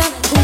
you